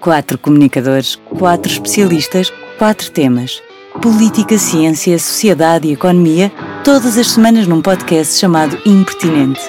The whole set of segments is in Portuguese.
Quatro comunicadores, quatro especialistas, quatro temas. Política, ciência, sociedade e economia, todas as semanas num podcast chamado Impertinente.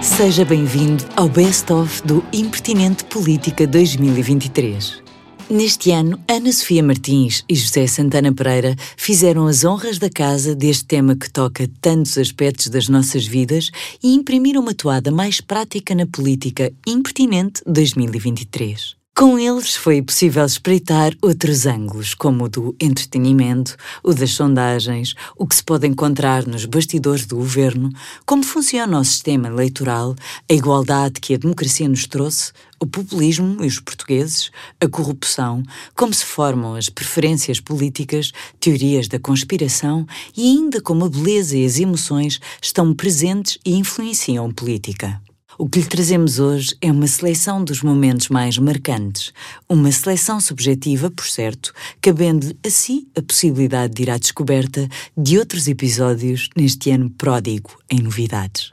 Seja bem-vindo ao Best of do Impertinente Política 2023. Neste ano, Ana Sofia Martins e José Santana Pereira fizeram as honras da casa deste tema que toca tantos aspectos das nossas vidas e imprimiram uma toada mais prática na política Impertinente 2023. Com eles foi possível espreitar outros ângulos, como o do entretenimento, o das sondagens, o que se pode encontrar nos bastidores do governo, como funciona o sistema eleitoral, a igualdade que a democracia nos trouxe, o populismo e os portugueses, a corrupção, como se formam as preferências políticas, teorias da conspiração e ainda como a beleza e as emoções estão presentes e influenciam política. O que lhe trazemos hoje é uma seleção dos momentos mais marcantes, uma seleção subjetiva, por certo, cabendo a si a possibilidade de ir à descoberta de outros episódios neste ano pródigo em novidades.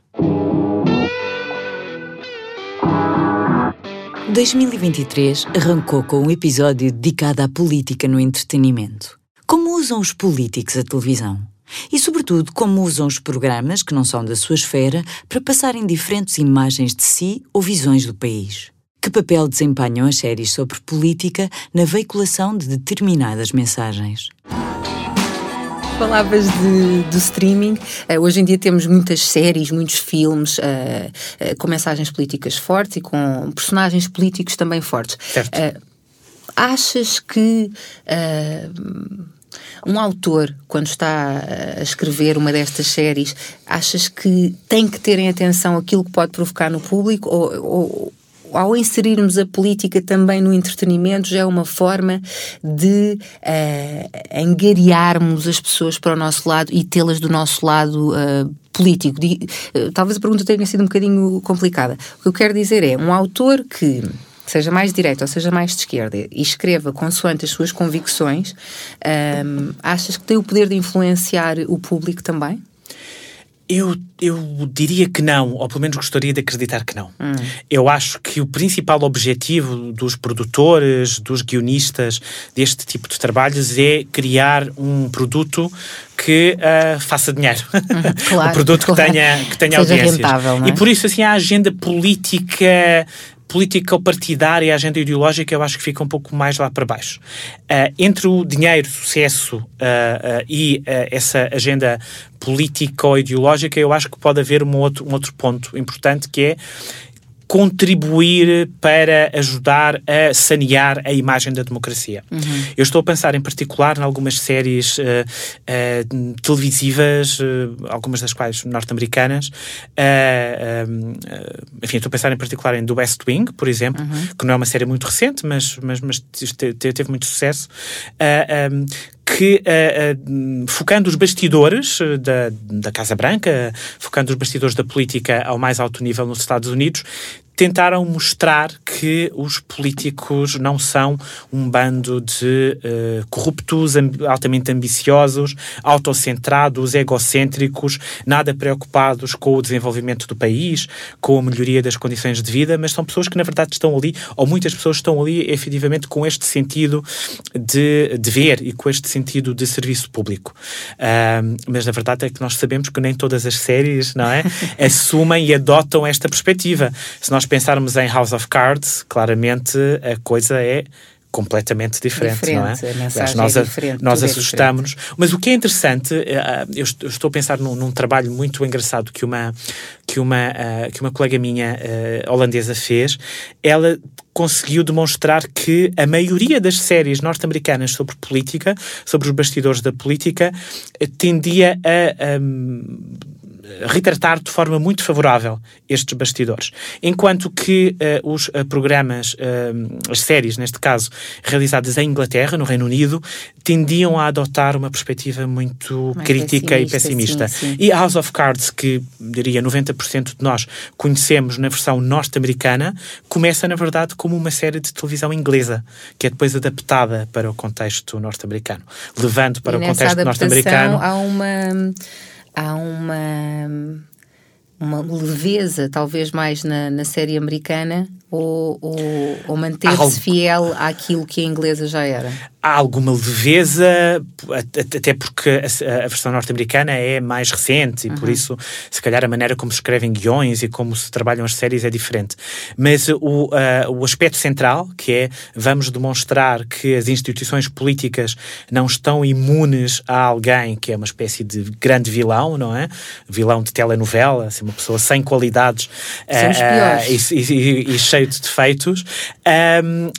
2023 arrancou com um episódio dedicado à política no entretenimento. Como usam os políticos a televisão? E, sobretudo, como usam os programas que não são da sua esfera para passarem diferentes imagens de si ou visões do país. Que papel desempenham as séries sobre política na veiculação de determinadas mensagens? Falavas de, do streaming. Uh, hoje em dia temos muitas séries, muitos filmes uh, uh, com mensagens políticas fortes e com personagens políticos também fortes. achas que um autor, quando está a escrever uma destas séries, achas que tem que ter em atenção aquilo que pode provocar no público ou, ou ao inserirmos a política também no entretenimento, já é uma forma de uh, angariarmos as pessoas para o nosso lado e tê-las do nosso lado uh, político. uh, talvez a pergunta tenha sido um bocadinho complicada. O que eu quero dizer é, um autor que seja mais direito ou seja mais de esquerda, e escreva consoante as suas convicções, um, achas que tem o poder de influenciar o público também? Eu, eu diria que não, ou pelo menos gostaria de acreditar que não. Hum. Eu acho que o principal objetivo dos produtores, dos guionistas deste tipo de trabalhos é criar um produto que uh, faça dinheiro. Claro, um produto claro. que tenha, que tenha audiências. Rentável, é? E por isso, assim, a agenda política política partidária e a agenda ideológica eu acho que fica um pouco mais lá para baixo. Uh, entre o dinheiro, sucesso uh, uh, e essa agenda política ou ideológica, eu acho que pode haver um outro, um outro ponto importante que é contribuir para ajudar a sanear a imagem da democracia. Uhum. Eu estou a pensar em particular em algumas séries uh, uh, televisivas, uh, algumas das quais norte-americanas. enfim, estou a pensar em particular em The West Wing, por exemplo, uhum. que não é uma série muito recente, mas, mas, mas teve muito sucesso. Um, que, uh, uh, focando os bastidores da, da Casa Branca, focando os bastidores da política ao mais alto nível nos Estados Unidos, tentaram mostrar que os políticos não são um bando de uh, corruptos, altamente ambiciosos, autocentrados, egocêntricos, nada preocupados com o desenvolvimento do país, com a melhoria das condições de vida, mas são pessoas que na verdade estão ali, ou muitas pessoas estão ali efetivamente com este sentido de dever e com este sentido de serviço público. Uh, mas na verdade é que nós sabemos que nem todas as séries, não é, assumem e adotam esta perspectiva. Se nós pensarmos em House of Cards, claramente a coisa é completamente diferente, diferente, não é? Mas nós, é diferente, nós assustamos-nos. Mas o que é interessante, eh, eh, eu estou a pensar num, num trabalho muito engraçado que uma, que uma, uh, que uma colega minha uh, holandesa fez. Ela conseguiu demonstrar que a maioria das séries norte-americanas sobre política, sobre os bastidores da política, tendia a, a retratar de forma muito favorável estes bastidores. Enquanto que uh, os uh, programas, uh, as séries, neste caso, realizadas em Inglaterra, no Reino Unido, tendiam a adotar uma perspectiva muito Mais crítica e pessimista. Sim, sim. E House of Cards, que diria 90% de nós conhecemos na versão norte-americana, começa, na verdade, como uma série de televisão inglesa, que é depois adaptada para o contexto norte-americano. Levando para e o contexto norte-americano. Há uma há uma, uma leveza, talvez mais na, na série americana, ou, ou, ou manter-se Algo... fiel àquilo que a inglesa já era? Há alguma leveza, até porque a, a versão norte-americana é mais recente e uhum. por isso, se calhar, a maneira como se escrevem guiões e como se trabalham as séries é diferente. Mas o, uh, o aspecto central, que é vamos demonstrar que as instituições políticas não estão imunes a alguém que é uma espécie de grande vilão, não é? Vilão de telenovela, assim, uma pessoa sem qualidades uh, uh, e, e, e, cheio de defeitos. Um,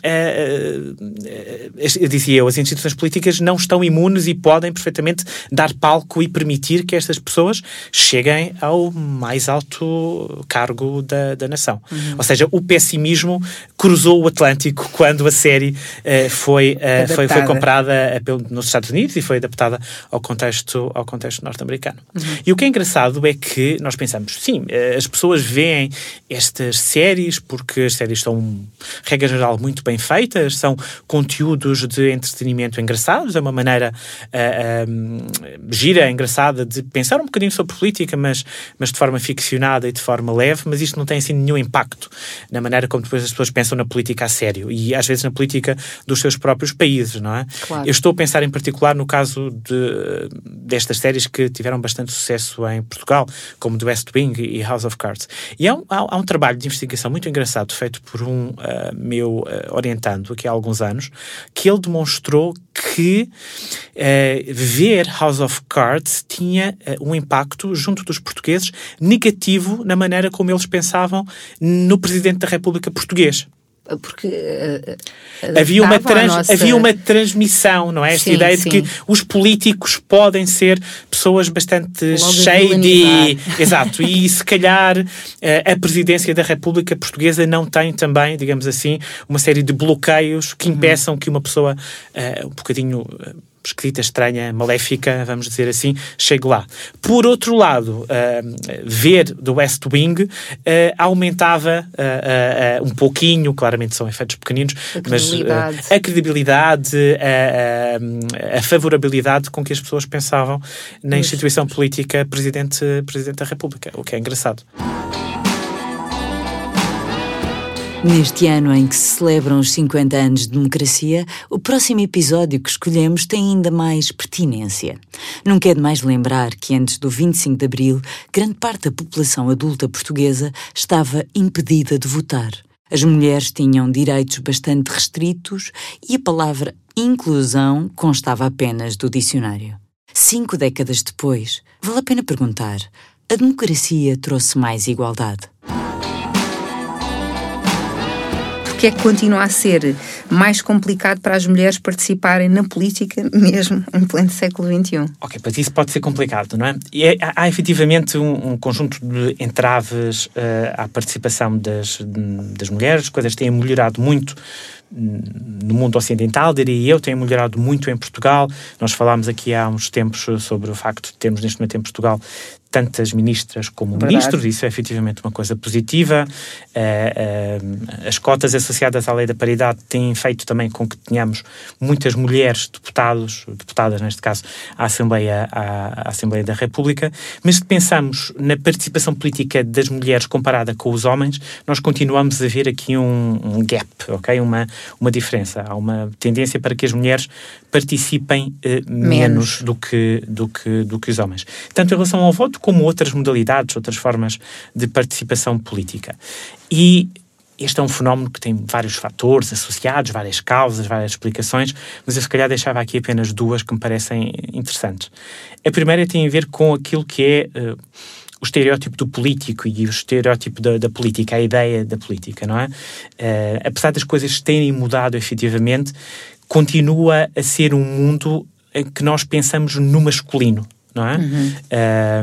eu dizia eu, as instituições políticas não estão imunes e podem perfeitamente dar palco e permitir que estas pessoas cheguem ao mais alto cargo da, da nação. Uhum. Ou seja, o pessimismo cruzou o Atlântico quando a série uh, foi, foi, foi comprada uh, nos Estados Unidos e foi adaptada ao contexto, ao contexto norte-americano. Uhum. E o que é engraçado é que nós pensamos, sim, as pessoas veem estas séries porque as séries são, regra geral, muito bem feitas, são conteúdos de entretenimento engraçados, é uma maneira uh, um, gira, engraçada de pensar um bocadinho sobre política, mas, mas de forma ficcionada e de forma leve, mas isto não tem assim nenhum impacto na maneira como depois as pessoas pensam na política a sério e às vezes na política dos seus próprios países, não é? Claro. Eu estou a pensar em particular no caso de, destas séries que tiveram bastante sucesso em Portugal, como The West Wing e House of Cards. E há um, há, há um trabalho de investigação muito engraçado feito por um uh, meu uh, orientando aqui há alguns anos, que ele demonstrou que uh, ver House of Cards tinha um impacto junto dos portugueses negativo na maneira como eles pensavam no Presidente da República português porque uh, havia uma, trans, nossa... havia uma transmissão, não é? Esta sim, ideia sim. de que os políticos podem ser pessoas bastante shady, exato, e se calhar uh, a presidência da República Portuguesa não tem também, digamos assim, uma série de bloqueios que uhum. impeçam uhum. que uma pessoa uh, um bocadinho escrita estranha, maléfica, vamos dizer assim, chegue lá. Por outro lado, uh, ver do West Wing uh, aumentava uh, um pouquinho, claramente são efeitos pequeninos, a mas a credibilidade, a, a, favorabilidade com que as pessoas pensavam na instituição política presidente, presidente da República, o que é engraçado. Neste ano em que se celebram os 50 anos de democracia, o próximo episódio que escolhemos tem ainda mais pertinência. Nunca é demais lembrar que antes do 25 de abril, grande parte da população adulta portuguesa estava impedida de votar. As mulheres tinham direitos bastante restritos e a palavra inclusão constava apenas do dicionário. Cinco décadas depois, vale a pena perguntar: a democracia trouxe mais igualdade? Que é que continua a ser mais complicado para as mulheres participarem na política, mesmo em pleno século XXI? Ok, mas isso pode ser complicado, não é? E é, há, há efetivamente um, um, conjunto de entraves uh, à participação das, das mulheres, as coisas têm melhorado muito no mundo ocidental, diria eu, tem melhorado muito em Portugal. Nós falámos aqui há uns tempos sobre o facto de termos neste momento em Portugal tantas ministras como Verdade. ministros, isso é efetivamente uma coisa positiva. Uh, uh, as cotas associadas à lei da paridade têm feito também com que tenhamos muitas mulheres deputados, deputadas neste caso, à Assembleia, à, à Assembleia da República, mas se pensamos na participação política das mulheres comparada com os homens, nós continuamos a ver aqui um, um gap, ok? Uma, uma diferença. Há uma tendência para que as mulheres participem uh, menos, menos do, que, do, que, do que os homens. Tanto em relação ao voto, como outras modalidades, outras formas de participação política. E este é um fenómeno que tem vários fatores associados, várias causas, várias explicações, mas eu se calhar deixava aqui apenas duas que me parecem interessantes. A primeira tem a ver com aquilo que é uh, o estereótipo do político e o estereótipo da, da, política, a ideia da política, não é? Uh, apesar das coisas terem mudado efetivamente, continua a ser um mundo em que nós pensamos no masculino, não é? Uhum.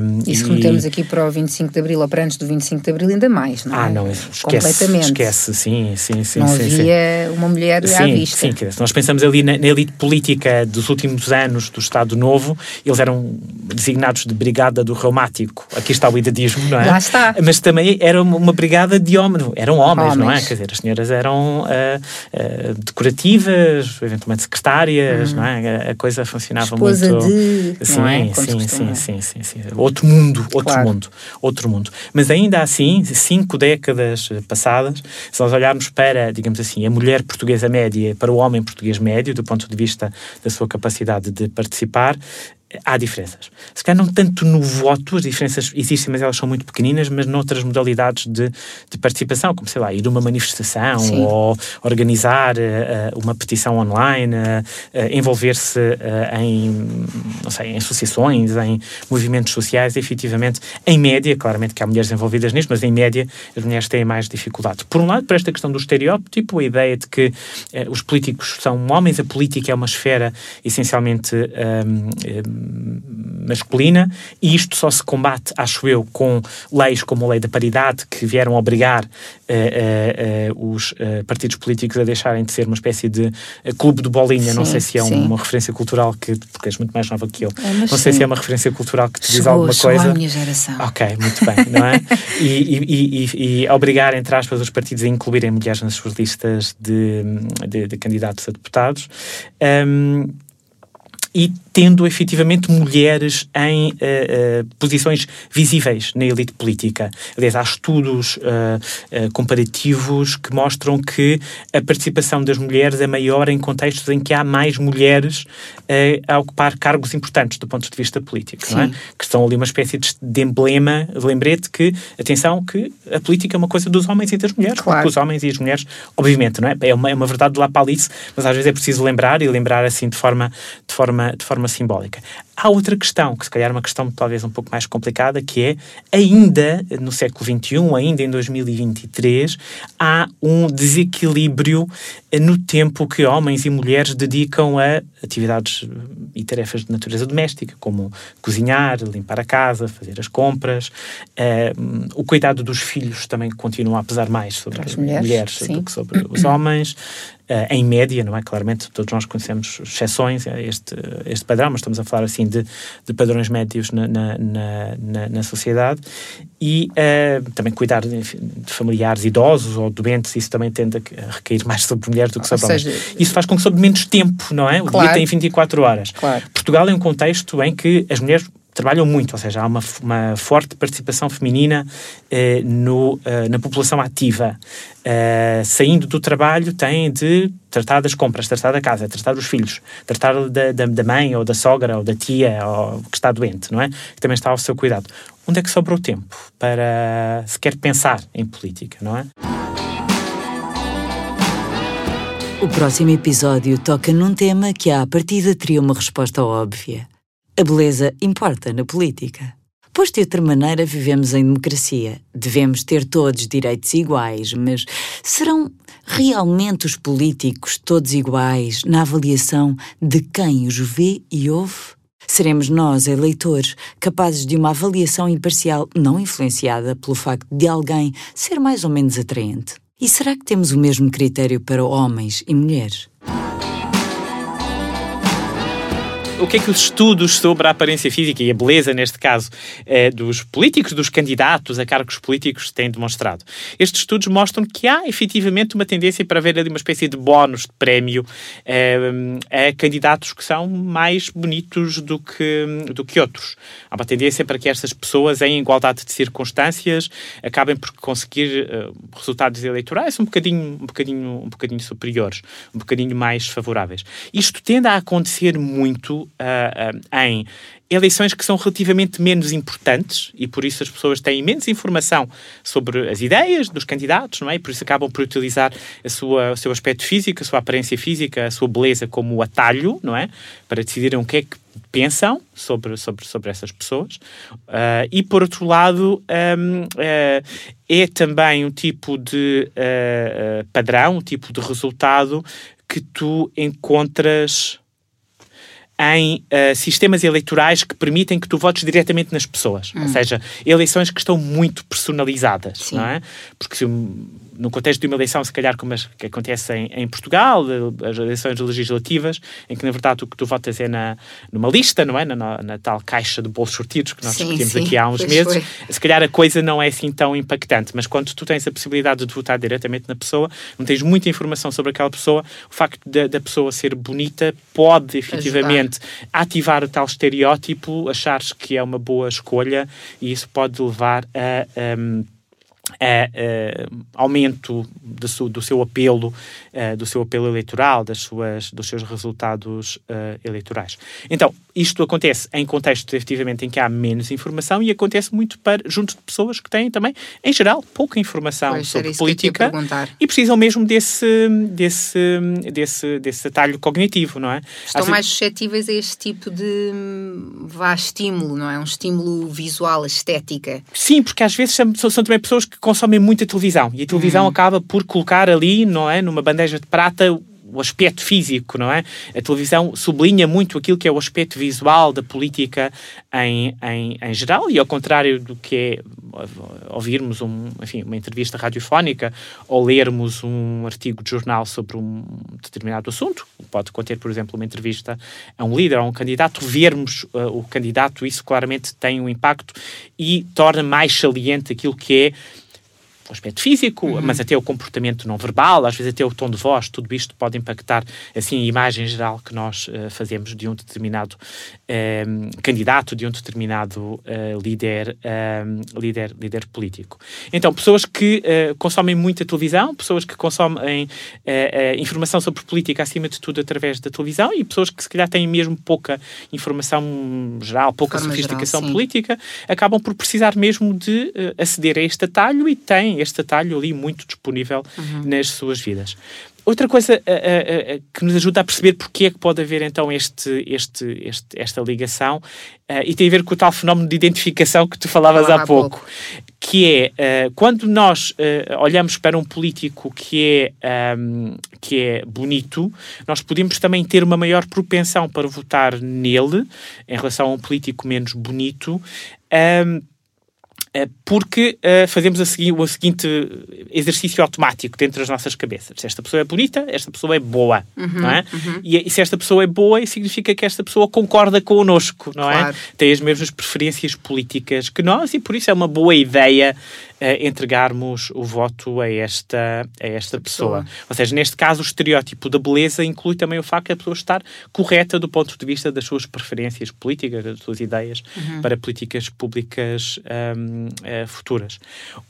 Um, e se remetemos aqui para o 25 de Abril ou para antes do 25 de Abril, ainda mais, não é? Ah, não, esquece, Completamente. esquece, sim, sim, sim. Não sim, havia sim. uma mulher sim, à vista. Sim, se nós pensamos ali na, na, elite política dos últimos anos do Estado Novo, eles eram designados de Brigada do Reumático. Aqui está o idadismo, não é? Lá está. Mas também era uma brigada de homens, eram homens, homens. não é? Quer dizer, as senhoras eram uh, uh, decorativas, eventualmente secretárias, uhum. não é? A, coisa funcionava Esposa muito... de... Sim, não é? sim, sim, sim, sim, sim, sim. Outro mundo, outro claro. mundo, outro mundo. Mas ainda assim, cinco décadas passadas, se nós olharmos para, digamos assim, a mulher portuguesa média para o homem português médio, do ponto de vista da sua capacidade de participar, há diferenças. Se calhar não tanto no voto, as diferenças existem, mas elas são muito pequeninas, mas noutras modalidades de, de participação, como, sei lá, ir a uma manifestação Sim. ou organizar uh, uma petição online, uh, envolver-se uh, em, não sei, em associações, em movimentos sociais, efetivamente, em média, claramente que há mulheres envolvidas nisto, mas em média as mulheres têm mais dificuldade. Por um lado, por esta questão do estereótipo, a ideia de que os políticos são homens, a política é uma esfera essencialmente um, masculina, e isto só se combate, acho eu, com leis como a lei da paridade, que vieram obrigar uh, uh, uh, os partidos políticos a deixarem de ser uma espécie de clube de bolinha. Sim, não sei se é sim. uma referência cultural que, porque és muito mais nova que eu, é, não sim. sei se é uma referência cultural que te diz alguma coisa. minha geração. Ok, muito bem, não é? e, e, e, e, obrigar, entre aspas, os partidos a incluírem mulheres nas suas listas de, de, de candidatos a deputados. Um, e tendo efetivamente mulheres em uh, uh, posições visíveis na elite política. Aliás, há estudos uh, comparativos que mostram que a participação das mulheres é maior em contextos em que há mais mulheres a ocupar cargos importantes do ponto de vista político, não é? que estão ali uma espécie de, emblema, de lembrete que, atenção, que a política é uma coisa dos homens e das mulheres, claro. porque os homens e as mulheres, obviamente, não é? É uma, é uma verdade de lá para Alice, mas às vezes é preciso lembrar e lembrar assim de forma, de forma, de forma simbólica. Há outra questão, que se calhar é uma questão talvez um pouco mais complicada, que é, ainda no século XXI, ainda em 2023, há um desequilíbrio no tempo que homens e mulheres dedicam a atividades e tarefas de natureza doméstica, como cozinhar, limpar a casa, fazer as compras. Uh, o cuidado dos filhos também continua a pesar mais sobre as mulheres, mulheres do que sobre os homens. Uh, em média, não é? Claramente, todos nós conhecemos exceções a este, este padrão, mas estamos a falar assim de, de padrões médios na, na, na, na sociedade. E uh, também cuidar de, de, familiares idosos ou doentes, isso também tende a recair mais sobre mulheres do que sobre homens. Isso faz com que sobre menos tempo, não é? O claro. dia tem 24 horas. Claro. Portugal é um contexto em que as mulheres trabalham muito, ou seja, há uma, uma forte participação feminina eh, no, eh, na população ativa. Eh, saindo do trabalho, têm de tratar das compras, tratar da casa, tratar dos filhos, tratar da, da, da mãe ou da sogra ou da tia ou, que está doente, não é? Que também está ao seu cuidado. Onde é que sobrou tempo para sequer pensar em política, não é? O próximo episódio toca num tema que à partida teria uma resposta óbvia a beleza importa na política. Pois de outra maneira vivemos em democracia. Devemos ter todos direitos iguais, mas serão realmente os políticos todos iguais na avaliação de quem os vê e ouve? Seremos nós, eleitores, capazes de uma avaliação imparcial não influenciada pelo facto de alguém ser mais ou menos atraente? E será que temos o mesmo critério para homens e mulheres? O que é que os estudos sobre a aparência física e a beleza, neste caso, eh, dos políticos, dos candidatos a cargos políticos, têm demonstrado? Estes estudos mostram que há efetivamente uma tendência para haver ali uma espécie de bónus de prémio eh, a candidatos que são mais bonitos do que, do que outros. Há uma tendência para que estas pessoas, em igualdade de circunstâncias, acabem por conseguir uh, resultados eleitorais um bocadinho, um, bocadinho, um bocadinho superiores, um bocadinho mais favoráveis. Isto tende a acontecer muito uh, em eleições que são relativamente menos importantes e por isso as pessoas têm menos informação sobre as ideias dos candidatos, não é? E por isso acabam por utilizar a sua, o seu aspecto físico, a sua aparência física, a sua beleza como atalho, não é? Para decidirem o que é que pensam sobre, sobre, sobre essas pessoas. Uh, e por outro lado, um, uh, é também um tipo de uh, padrão, um tipo de resultado que tu encontras em uh, sistemas eleitorais que permitem que tu votes diretamente nas pessoas. Hum. Ou seja, eleições que estão muito personalizadas, Sim. não é? Porque se no contexto de uma eleição, se calhar como as que acontece em, Portugal, as eleições legislativas, em que na verdade o que tu votas é na, numa lista, não é? Na, na, na tal caixa de bolsos sortidos que nós sim, discutimos sim, aqui há uns meses. Foi. Se calhar a coisa não é assim tão impactante, mas quando tu tens a possibilidade de votar diretamente na pessoa, não tens muita informação sobre aquela pessoa, o facto da pessoa ser bonita pode efetivamente Ajudar. ativar o tal estereótipo, achares que é uma boa escolha e isso pode levar a. Um, é, é, aumento do, do, seu apelo, é, do seu apelo eleitoral, das suas, dos seus resultados uh, eleitorais. Então, isto acontece em contextos, efetivamente, em que há menos informação e acontece muito para, junto de pessoas que têm também, em geral, pouca informação pois, sobre política e precisam mesmo desse, desse, desse, desse atalho cognitivo, não é? Estão mais suscetíveis a este tipo de vá estímulo, não é? Um estímulo visual, estética. Sim, porque às vezes são, são também pessoas que consomem muita televisão e a televisão uhum. acaba por colocar ali, não é, numa bandeja de prata o aspecto físico, não é? A televisão sublinha muito aquilo que é o aspecto visual da política em, em, em geral e ao contrário do que é ouvirmos um, enfim, uma entrevista radiofónica ou lermos um artigo de jornal sobre um determinado assunto, pode conter, por exemplo, uma entrevista a um líder, a um candidato, vermos uh, o candidato, isso claramente tem um impacto e torna mais saliente aquilo que é o aspecto físico, uhum. mas até o comportamento não verbal, às vezes até o tom de voz, tudo isto pode impactar assim a imagem geral que nós uh, fazemos de um determinado uh, candidato, de um determinado uh, líder, ehm, líder, líder político. Então, pessoas que eh, consomem muita televisão, pessoas que consomem informação sobre política acima de tudo através da televisão e pessoas que se calhar têm mesmo pouca informação geral, pouca sofisticação geral, política, acabam por precisar mesmo de aceder a este atalho e têm este atalho ali muito disponível uhum. nas suas vidas. Outra coisa uh, uh, uh, que nos ajuda a perceber porque é que pode haver então este, este, este esta ligação e tem a ver com o tal fenómeno de identificação que tu falavas há, há pouco, pouco, que é quando nós olhamos para um político que é, um, que é bonito, nós podemos também ter uma maior propensão para votar nele em relação a um político menos bonito. Um, eh, porque uh, fazemos segui o seguinte exercício automático dentro das nossas cabeças. Se esta pessoa é bonita, esta pessoa é boa, uhum, não é? Uhum. E, e, se esta pessoa é boa, significa que esta pessoa concorda connosco, não é? claro. é? Tem as mesmas preferências políticas que nós e por isso é uma boa ideia entregarmos o voto a esta, a esta pessoa. pessoa. Ou seja, neste caso, o estereótipo da beleza inclui também o facto de a pessoa estar correta do ponto de vista das suas preferências políticas, das suas ideias uhum. para políticas públicas um, uh, eh, futuras.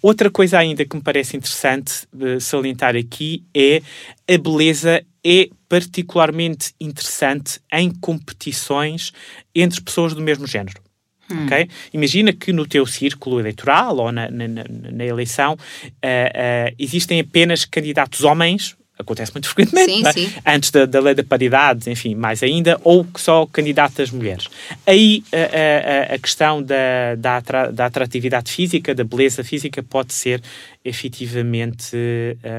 Outra coisa ainda que me parece interessante uh, salientar aqui é a beleza é particularmente interessante em competições entre pessoas do mesmo género. Hum. Okay? Imagina que no teu círculo eleitoral ou na, na, na eleição uh, uh, existem apenas candidatos homens acontece muito frequentemente, sim, é? sim. antes da, da, lei da paridade, enfim, mais ainda, ou só candidatas mulheres. Aí a, a, a questão da, da, da, atratividade física, da beleza física, pode ser efetivamente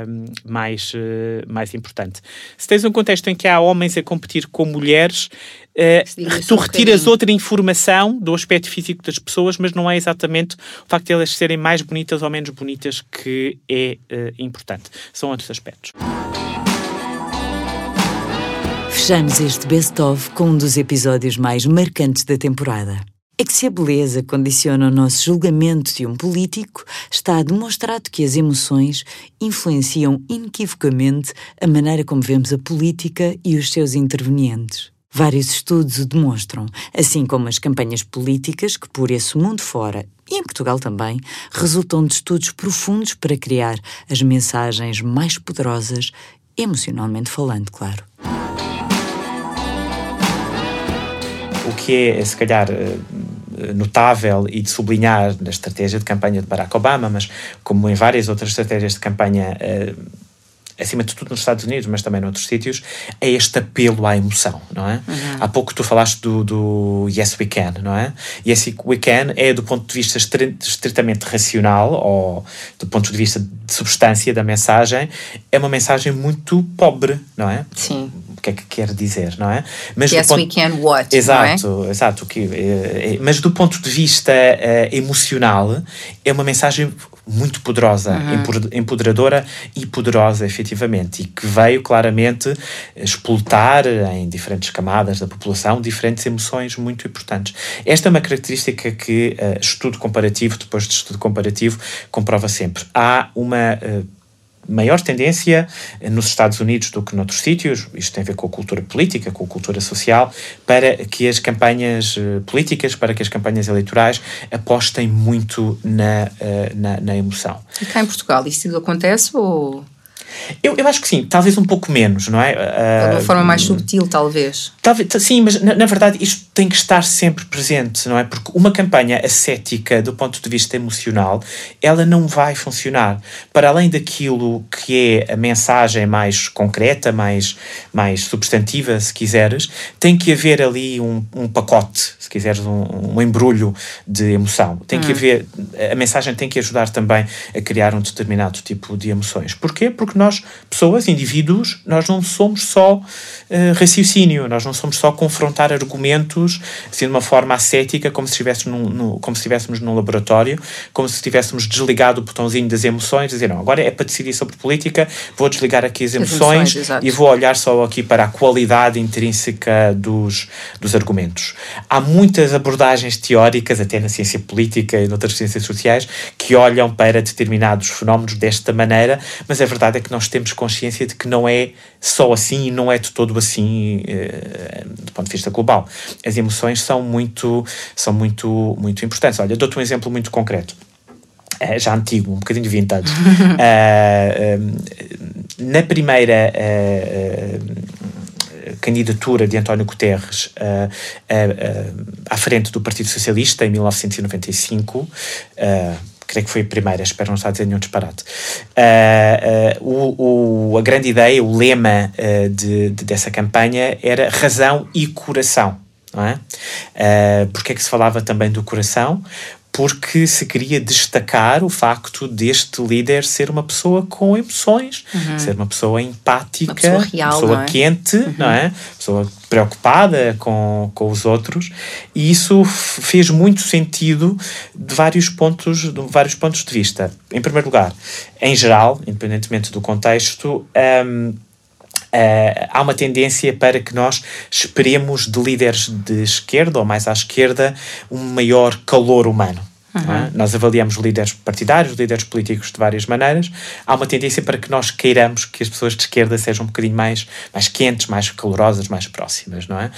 um, mais, uh, mais importante. Se tens um contexto em que há homens a competir com mulheres, uh, tu retiras um outra informação do aspecto físico das pessoas, mas não é exatamente o facto de elas serem mais bonitas ou menos bonitas que é uh, importante. São outros aspectos. Fechamos este best-of com um dos episódios mais marcantes da temporada é que se a beleza condiciona o nosso julgamento de um político, está demonstrado que as emoções influenciam inequivocamente a maneira como vemos a política e os seus intervenientes. Vários estudos o demonstram, assim como as campanhas políticas que, por esse mundo fora e em Portugal também, resultam de estudos profundos para criar as mensagens mais poderosas, emocionalmente falando, claro. O que é, se calhar, eh, notável e de sublinhar na estratégia de campanha de Barack Obama, mas como em várias outras estratégias de campanha, uh, acima de tudo nos Estados Unidos, mas também noutros sítios, é este apelo à emoção, não é? Uhum. Há pouco tu falaste do, do, Yes We Can, não é? Yes We Can é do ponto de vista estritamente racional ou do ponto de vista de substância da mensagem, é uma mensagem muito pobre, não é? Sim o que é que quer dizer, não é? Mas yes, ponto... we can what, Exato, é? exato. Que, é, é, mas do ponto de vista uh, emocional, é uma mensagem muito poderosa, uhum. empoderadora e poderosa, efetivamente, e que veio claramente explotar em diferentes camadas da população diferentes emoções muito importantes. Esta é uma característica que uh, estudo comparativo, depois de estudo comparativo, comprova sempre. Há uma uh, maior tendência nos Estados Unidos do que noutros sítios, isto tem a ver com a cultura política, com a cultura social, para que as campanhas eh, políticas, para que as campanhas eleitorais apostem muito na, eh, na, na emoção. E cá em Portugal isso acontece ou... Eu, eu acho que sim, talvez um pouco menos, não é? Uh, de uma forma mais subtil, talvez. Talvez, sim, mas na, na, verdade isto tem que estar sempre presente, não é? Porque uma campanha ascética, do ponto de vista emocional, ela não vai funcionar. Para além daquilo que é a mensagem mais concreta, mais, mais substantiva, se quiseres, tem que haver ali um, um pacote, se quiseres, um, um embrulho de emoção. Tem hum. que haver, a mensagem tem que ajudar também a criar um determinado tipo de emoções. Porquê? Porque nós, pessoas, indivíduos, nós não somos só uh, raciocínio, nós não somos só confrontar argumentos assim, de uma forma ascética, como se, estivéssemos num, no, como se estivéssemos num laboratório, como se tivéssemos desligado o botãozinho das emoções, dizer, não, agora é para decidir sobre política, vou desligar aqui as emoções, as emoções e vou olhar só aqui para a qualidade intrínseca dos, dos argumentos. Há muitas abordagens teóricas, até na ciência política e noutras ciências sociais, que olham para determinados fenómenos desta maneira, mas a verdade é que nós temos consciência de que não é só assim e não é de todo assim uh, do ponto de vista global. As emoções são muito, são muito, muito importantes. Olha, dou-te um exemplo muito concreto. Uh, já antigo, um bocadinho vintage. uh, na primeira candidatura de António Guterres uh, uh, uh, à frente do Partido Socialista em 1995, creio que foi a primeira, espero não estar a dizer nenhum disparate. O, o, a grande ideia, o lema de, de, dessa campanha era razão e coração. Não é? Uh, porque é que se falava também do coração? porque se queria destacar o facto deste líder ser uma pessoa com emoções, uhum. ser uma pessoa empática, uma pessoa, real, pessoa é? quente, uhum. não é? pessoa preocupada com, com os outros, e isso fez muito sentido de vários pontos de vários pontos de vista. Em primeiro lugar, em geral, independentemente do contexto, um, Uh, há uma tendência para que nós esperemos de líderes de esquerda ou mais à esquerda um maior calor humano. Uhum. É? Nós avaliamos líderes partidários, líderes políticos de várias maneiras. Há uma tendência para que nós queiramos que as pessoas de esquerda sejam um bocadinho mais, mais quentes, mais calorosas, mais próximas, não é?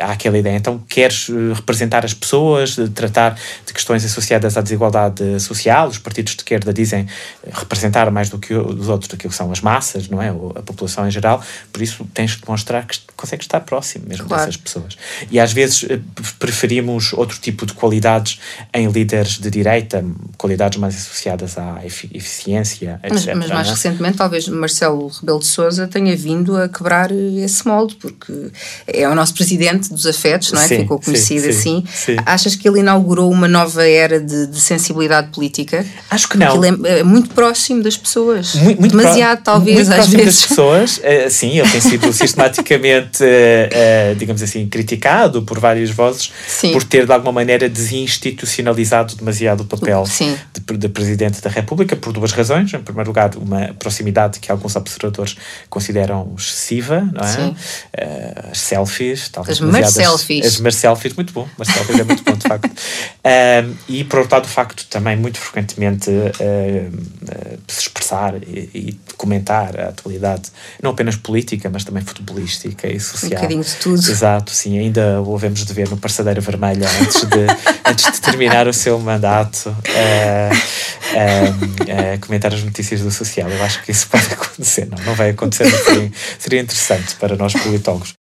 Há aquela ideia. Então, queres eh, representar as pessoas, tratar de questões associadas à desigualdade social. Os partidos de esquerda dizem eh, representar mais do que os outros, aquilo que são as massas, não é? A população em geral. Por isso, tens que demonstrar que consegues estar próximo mesmo claro. dessas pessoas. E às vezes eh, preferimos outro tipo de qualidades em líderes de direita, qualidades mais associadas à eficiência, etc. Mas, mas mais é? recentemente, talvez Marcelo Rebelo de Sousa tenha vindo a quebrar esse molde, porque é o nosso presidente dos afetos, não é? Sim, Ficou conhecido sim, assim. Sim. Achas que ele inaugurou uma nova era de, de sensibilidade política? Acho que não. Ele é, é muito próximo das pessoas. Muito, muito Demasiado, talvez, muito às vezes. das pessoas. Uh, sim, ele tem sido sistematicamente, uh, uh, digamos assim, criticado por várias vozes por ter, de alguma maneira, desinstitucionalizado demasiado o papel de, de, Presidente da República por duas razões. Em primeiro lugar, uma proximidade que alguns observadores consideram excessiva, não é? Uh, as selfies, talvez as mer selfies. As mer selfies, muito bom, mas selfies é muito bom, de facto. Uh, e, por outro lado, o facto também, muito frequentemente, uh, se expressar e, e, comentar a atualidade, não apenas política, mas também futebolística e social. Um bocadinho de tudo. Exato, sim. Ainda o havemos de ver no Passadeira Vermelha antes de, antes de terminar o seu mandato uh, uh, uh, comentar as notícias do social. Eu acho que isso pode acontecer. Não, não vai acontecer, mas seria, seria interessante para nós politólogos.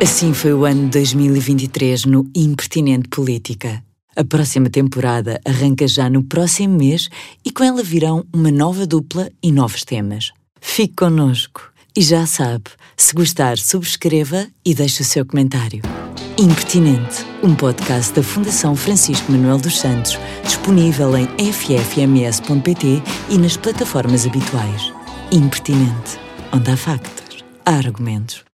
Assim foi o ano 2023 no Impertinente Política. A próxima temporada arranca já no próximo mês e com ela virão uma nova dupla e novos temas. Fique connosco e já sabe, se gostar, subscreva e deixe o seu comentário. Impertinente, um podcast da Fundação Francisco Manuel dos Santos, disponível em ffms.pt e nas plataformas habituais. Impertinente. Onde há factos, há argumentos.